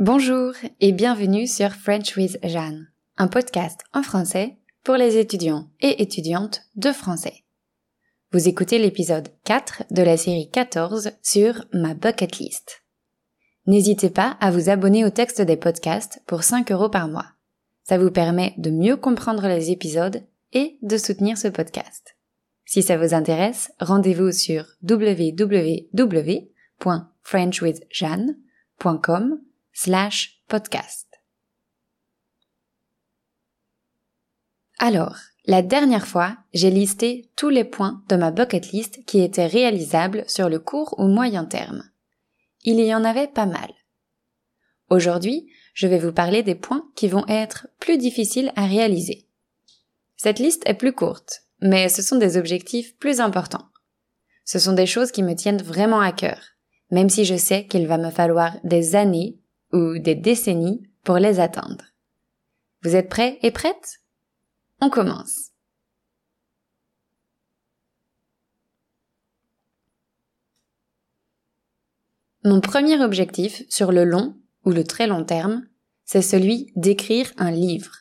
Bonjour et bienvenue sur French with Jeanne, un podcast en français pour les étudiants et étudiantes de français. Vous écoutez l'épisode 4 de la série 14 sur ma bucket list. N'hésitez pas à vous abonner au texte des podcasts pour 5 euros par mois. Ça vous permet de mieux comprendre les épisodes et de soutenir ce podcast. Si ça vous intéresse, rendez-vous sur www.frenchwithjeanne.com Alors, la dernière fois, j'ai listé tous les points de ma bucket list qui étaient réalisables sur le court ou moyen terme. Il y en avait pas mal. Aujourd'hui, je vais vous parler des points qui vont être plus difficiles à réaliser. Cette liste est plus courte, mais ce sont des objectifs plus importants. Ce sont des choses qui me tiennent vraiment à cœur, même si je sais qu'il va me falloir des années ou des décennies pour les atteindre. Vous êtes prêts et prêtes? On commence. Mon premier objectif sur le long ou le très long terme, c'est celui d'écrire un livre.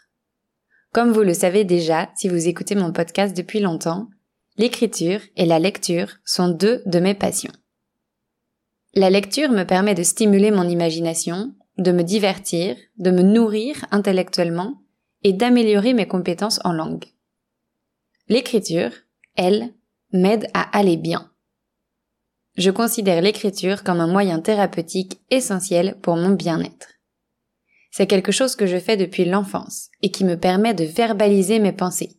Comme vous le savez déjà si vous écoutez mon podcast depuis longtemps, l'écriture et la lecture sont deux de mes passions. La lecture me permet de stimuler mon imagination, de me divertir, de me nourrir intellectuellement et d'améliorer mes compétences en langue. L'écriture, elle, m'aide à aller bien. Je considère l'écriture comme un moyen thérapeutique essentiel pour mon bien-être. C'est quelque chose que je fais depuis l'enfance et qui me permet de verbaliser mes pensées,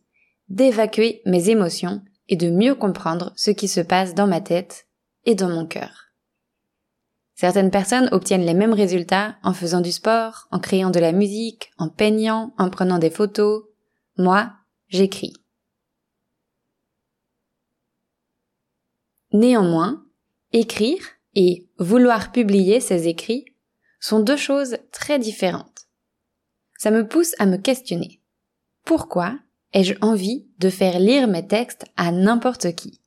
d'évacuer mes émotions et de mieux comprendre ce qui se passe dans ma tête et dans mon cœur. Certaines personnes obtiennent les mêmes résultats en faisant du sport, en créant de la musique, en peignant, en prenant des photos. Moi, j'écris. Néanmoins, écrire et vouloir publier ces écrits sont deux choses très différentes. Ça me pousse à me questionner. Pourquoi ai-je envie de faire lire mes textes à n'importe qui?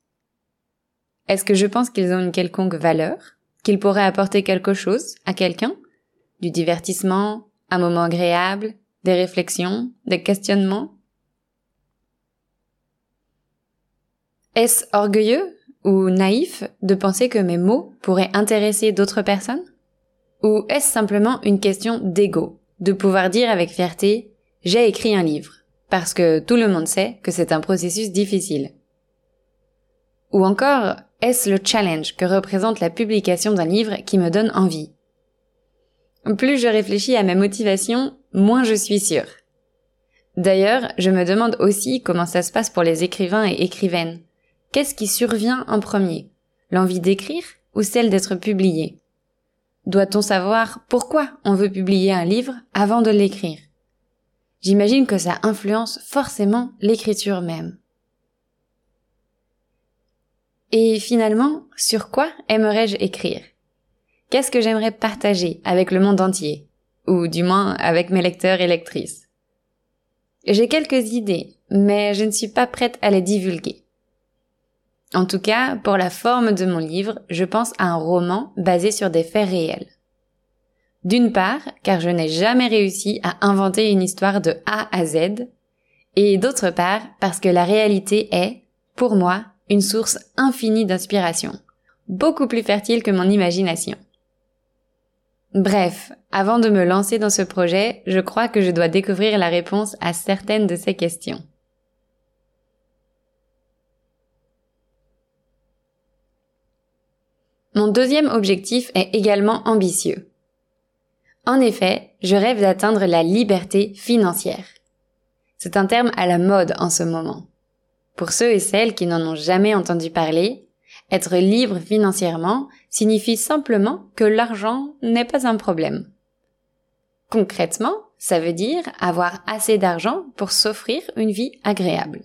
Est-ce que je pense qu'ils ont une quelconque valeur? Qu'il pourrait apporter quelque chose à quelqu'un, du divertissement, un moment agréable, des réflexions, des questionnements. Est-ce orgueilleux ou naïf de penser que mes mots pourraient intéresser d'autres personnes? Ou est-ce simplement une question d'ego, de pouvoir dire avec fierté j'ai écrit un livre, parce que tout le monde sait que c'est un processus difficile? Ou encore, est-ce le challenge que représente la publication d'un livre qui me donne envie? Plus je réfléchis à ma motivation, moins je suis sûre. D'ailleurs, je me demande aussi comment ça se passe pour les écrivains et écrivaines. Qu'est-ce qui survient en premier? L'envie d'écrire ou celle d'être publié Doit-on savoir pourquoi on veut publier un livre avant de l'écrire? J'imagine que ça influence forcément l'écriture même. Et finalement, sur quoi aimerais-je écrire? Qu'est-ce que j'aimerais partager avec le monde entier? Ou du moins avec mes lecteurs et lectrices? J'ai quelques idées, mais je ne suis pas prête à les divulguer. En tout cas, pour la forme de mon livre, je pense à un roman basé sur des faits réels. D'une part, car je n'ai jamais réussi à inventer une histoire de A à Z, et d'autre part, parce que la réalité est, pour moi, une source infinie d'inspiration, beaucoup plus fertile que mon imagination. Bref, avant de me lancer dans ce projet, je crois que je dois découvrir la réponse à certaines de ces questions. Mon deuxième objectif est également ambitieux. En effet, je rêve d'atteindre la liberté financière. C'est un terme à la mode en ce moment. Pour ceux et celles qui n'en ont jamais entendu parler, être libre financièrement signifie simplement que l'argent n'est pas un problème. Concrètement, ça veut dire avoir assez d'argent pour s'offrir une vie agréable.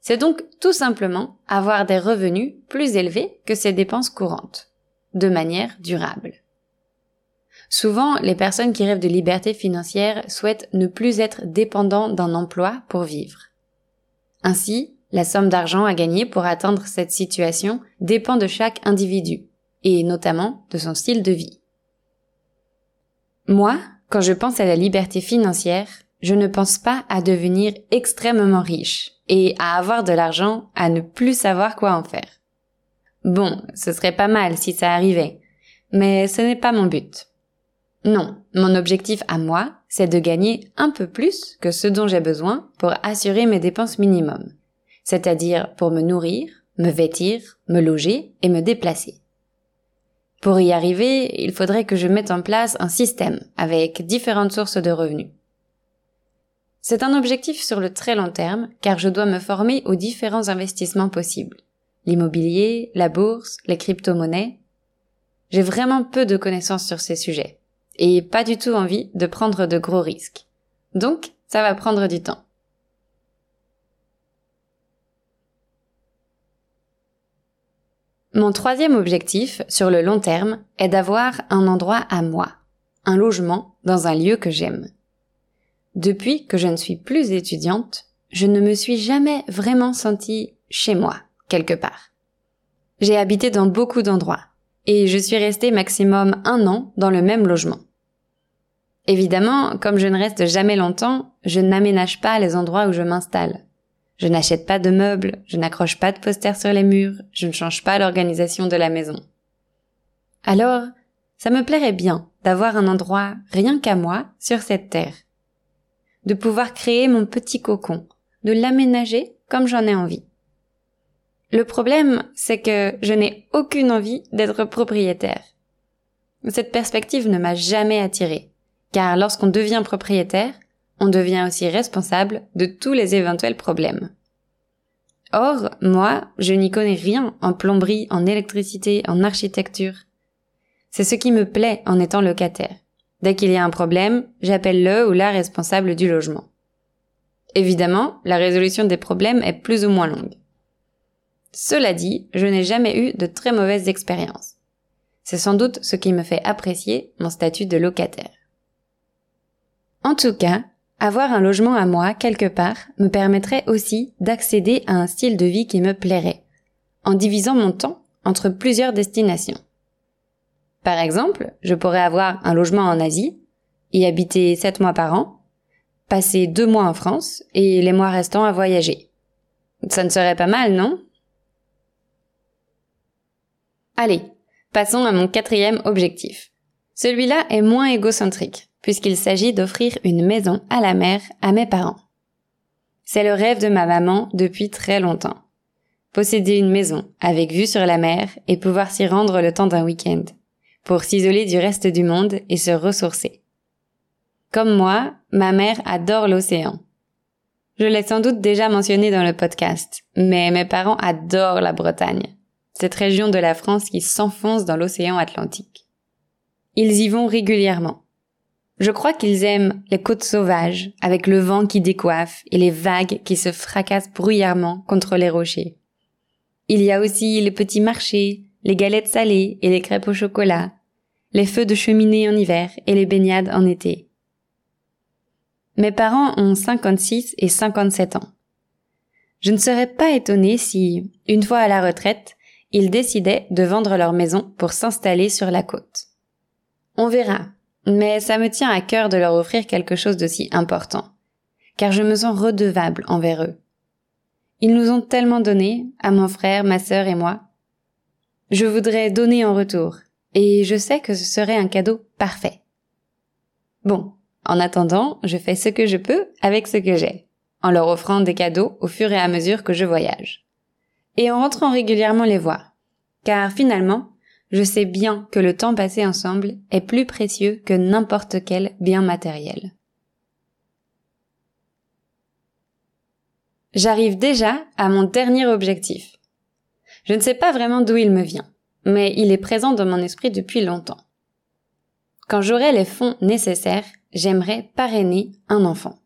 C'est donc tout simplement avoir des revenus plus élevés que ses dépenses courantes, de manière durable. Souvent, les personnes qui rêvent de liberté financière souhaitent ne plus être dépendants d'un emploi pour vivre. Ainsi, la somme d'argent à gagner pour atteindre cette situation dépend de chaque individu, et notamment de son style de vie. Moi, quand je pense à la liberté financière, je ne pense pas à devenir extrêmement riche et à avoir de l'argent à ne plus savoir quoi en faire. Bon, ce serait pas mal si ça arrivait, mais ce n'est pas mon but. Non, mon objectif à moi, c'est de gagner un peu plus que ce dont j'ai besoin pour assurer mes dépenses minimum, c'est-à-dire pour me nourrir, me vêtir, me loger et me déplacer. Pour y arriver, il faudrait que je mette en place un système avec différentes sources de revenus. C'est un objectif sur le très long terme car je dois me former aux différents investissements possibles. L'immobilier, la bourse, les crypto-monnaies. J'ai vraiment peu de connaissances sur ces sujets et pas du tout envie de prendre de gros risques. Donc, ça va prendre du temps. Mon troisième objectif sur le long terme est d'avoir un endroit à moi, un logement dans un lieu que j'aime. Depuis que je ne suis plus étudiante, je ne me suis jamais vraiment sentie chez moi, quelque part. J'ai habité dans beaucoup d'endroits, et je suis restée maximum un an dans le même logement. Évidemment, comme je ne reste jamais longtemps, je n'aménage pas les endroits où je m'installe. Je n'achète pas de meubles, je n'accroche pas de posters sur les murs, je ne change pas l'organisation de la maison. Alors, ça me plairait bien d'avoir un endroit rien qu'à moi sur cette terre de pouvoir créer mon petit cocon, de l'aménager comme j'en ai envie. Le problème, c'est que je n'ai aucune envie d'être propriétaire. Cette perspective ne m'a jamais attirée, car lorsqu'on devient propriétaire, on devient aussi responsable de tous les éventuels problèmes. Or, moi, je n'y connais rien en plomberie, en électricité, en architecture. C'est ce qui me plaît en étant locataire. Dès qu'il y a un problème, j'appelle le ou la responsable du logement. Évidemment, la résolution des problèmes est plus ou moins longue. Cela dit, je n'ai jamais eu de très mauvaises expériences. C'est sans doute ce qui me fait apprécier mon statut de locataire. En tout cas, avoir un logement à moi quelque part me permettrait aussi d'accéder à un style de vie qui me plairait, en divisant mon temps entre plusieurs destinations. Par exemple, je pourrais avoir un logement en Asie, y habiter sept mois par an, passer deux mois en France et les mois restants à voyager. Ça ne serait pas mal, non? Allez, passons à mon quatrième objectif. Celui-là est moins égocentrique, puisqu'il s'agit d'offrir une maison à la mer à mes parents. C'est le rêve de ma maman depuis très longtemps. Posséder une maison avec vue sur la mer et pouvoir s'y rendre le temps d'un week-end pour s'isoler du reste du monde et se ressourcer. Comme moi, ma mère adore l'océan. Je l'ai sans doute déjà mentionné dans le podcast, mais mes parents adorent la Bretagne, cette région de la France qui s'enfonce dans l'océan Atlantique. Ils y vont régulièrement. Je crois qu'ils aiment les côtes sauvages, avec le vent qui décoiffe et les vagues qui se fracassent bruyamment contre les rochers. Il y a aussi les petits marchés, les galettes salées et les crêpes au chocolat, les feux de cheminée en hiver et les baignades en été. Mes parents ont 56 et 57 ans. Je ne serais pas étonnée si, une fois à la retraite, ils décidaient de vendre leur maison pour s'installer sur la côte. On verra, mais ça me tient à cœur de leur offrir quelque chose d'aussi important, car je me sens redevable envers eux. Ils nous ont tellement donné, à mon frère, ma sœur et moi, je voudrais donner en retour, et je sais que ce serait un cadeau parfait. Bon, en attendant, je fais ce que je peux avec ce que j'ai, en leur offrant des cadeaux au fur et à mesure que je voyage. Et en rentrant régulièrement les voir. Car finalement, je sais bien que le temps passé ensemble est plus précieux que n'importe quel bien matériel. J'arrive déjà à mon dernier objectif, je ne sais pas vraiment d'où il me vient, mais il est présent dans mon esprit depuis longtemps. Quand j'aurai les fonds nécessaires, j'aimerais parrainer un enfant.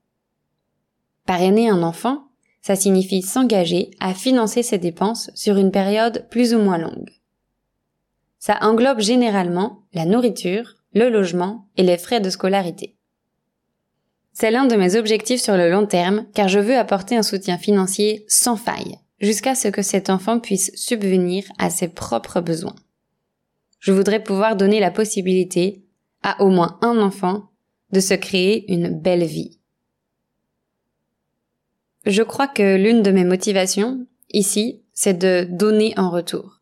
Parrainer un enfant, ça signifie s'engager à financer ses dépenses sur une période plus ou moins longue. Ça englobe généralement la nourriture, le logement et les frais de scolarité. C'est l'un de mes objectifs sur le long terme car je veux apporter un soutien financier sans faille jusqu'à ce que cet enfant puisse subvenir à ses propres besoins. Je voudrais pouvoir donner la possibilité à au moins un enfant de se créer une belle vie. Je crois que l'une de mes motivations, ici, c'est de donner en retour.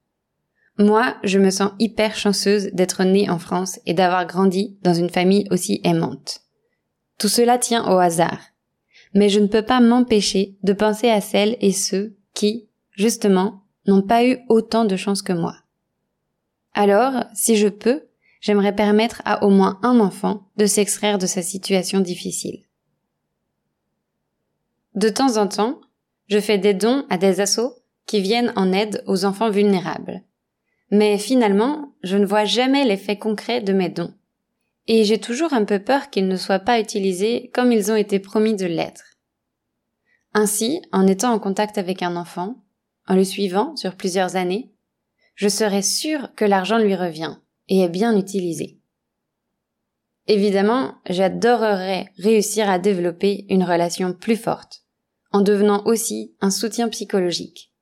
Moi, je me sens hyper chanceuse d'être née en France et d'avoir grandi dans une famille aussi aimante. Tout cela tient au hasard. Mais je ne peux pas m'empêcher de penser à celles et ceux qui, justement, n'ont pas eu autant de chance que moi. Alors, si je peux, j'aimerais permettre à au moins un enfant de s'extraire de sa situation difficile. De temps en temps, je fais des dons à des assos qui viennent en aide aux enfants vulnérables. Mais finalement, je ne vois jamais l'effet concret de mes dons. Et j'ai toujours un peu peur qu'ils ne soient pas utilisés comme ils ont été promis de l'être. Ainsi, en étant en contact avec un enfant, en le suivant sur plusieurs années, je serai sûre que l'argent lui revient et est bien utilisé. Évidemment, j'adorerais réussir à développer une relation plus forte, en devenant aussi un soutien psychologique.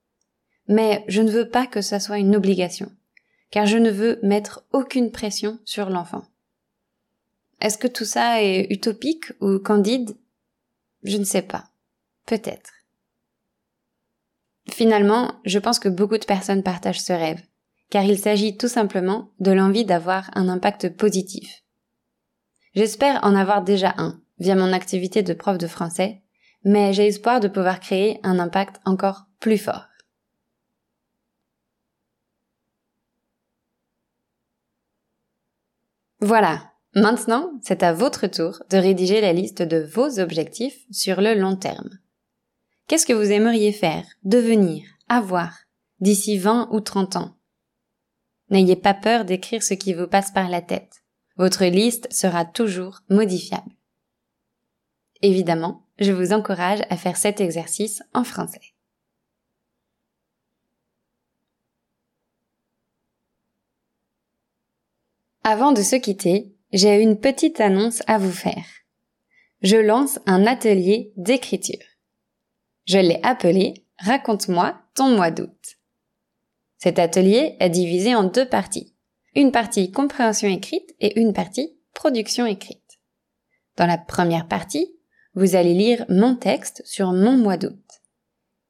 Mais je ne veux pas que ça soit une obligation, car je ne veux mettre aucune pression sur l'enfant. Est-ce que tout ça est utopique ou candide? Je ne sais pas. Peut-être. Finalement, je pense que beaucoup de personnes partagent ce rêve, car il s'agit tout simplement de l'envie d'avoir un impact positif. J'espère en avoir déjà un, via mon activité de prof de français, mais j'ai espoir de pouvoir créer un impact encore plus fort. Voilà, maintenant c'est à votre tour de rédiger la liste de vos objectifs sur le long terme. Qu'est-ce que vous aimeriez faire, devenir, avoir, d'ici 20 ou 30 ans? N'ayez pas peur d'écrire ce qui vous passe par la tête. Votre liste sera toujours modifiable. Évidemment, je vous encourage à faire cet exercice en français. Avant de se quitter, j'ai une petite annonce à vous faire. Je lance un atelier d'écriture. Je l'ai appelé Raconte-moi ton mois d'août. Cet atelier est divisé en deux parties. Une partie compréhension écrite et une partie production écrite. Dans la première partie, vous allez lire mon texte sur mon mois d'août.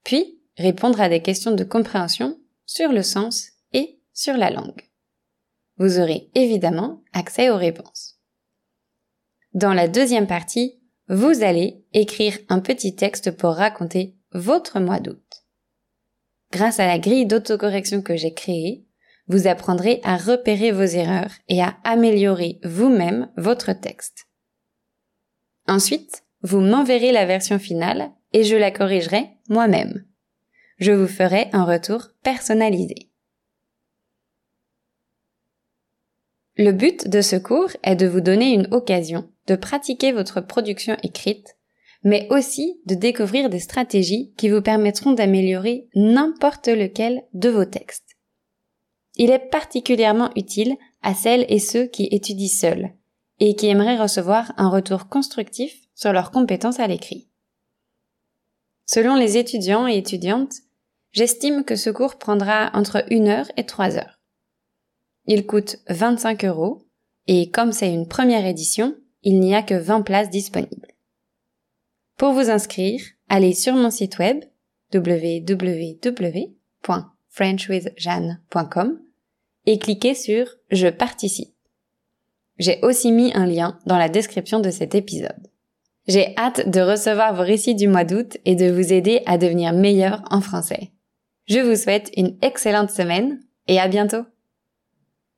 Puis, répondre à des questions de compréhension sur le sens et sur la langue. Vous aurez évidemment accès aux réponses. Dans la deuxième partie, vous allez écrire un petit texte pour raconter votre mois d'août. Grâce à la grille d'autocorrection que j'ai créée, vous apprendrez à repérer vos erreurs et à améliorer vous-même votre texte. Ensuite, vous m'enverrez la version finale et je la corrigerai moi-même. Je vous ferai un retour personnalisé. Le but de ce cours est de vous donner une occasion de pratiquer votre production écrite, mais aussi de découvrir des stratégies qui vous permettront d'améliorer n'importe lequel de vos textes. Il est particulièrement utile à celles et ceux qui étudient seuls et qui aimeraient recevoir un retour constructif sur leurs compétences à l'écrit. Selon les étudiants et étudiantes, j'estime que ce cours prendra entre une heure et trois heures. Il coûte 25 euros et comme c'est une première édition, il n'y a que 20 places disponibles. Pour vous inscrire, allez sur mon site web www.frenchwithjeanne.com et cliquez sur Je participe. J'ai aussi mis un lien dans la description de cet épisode. J'ai hâte de recevoir vos récits du mois d'août et de vous aider à devenir meilleur en français. Je vous souhaite une excellente semaine et à bientôt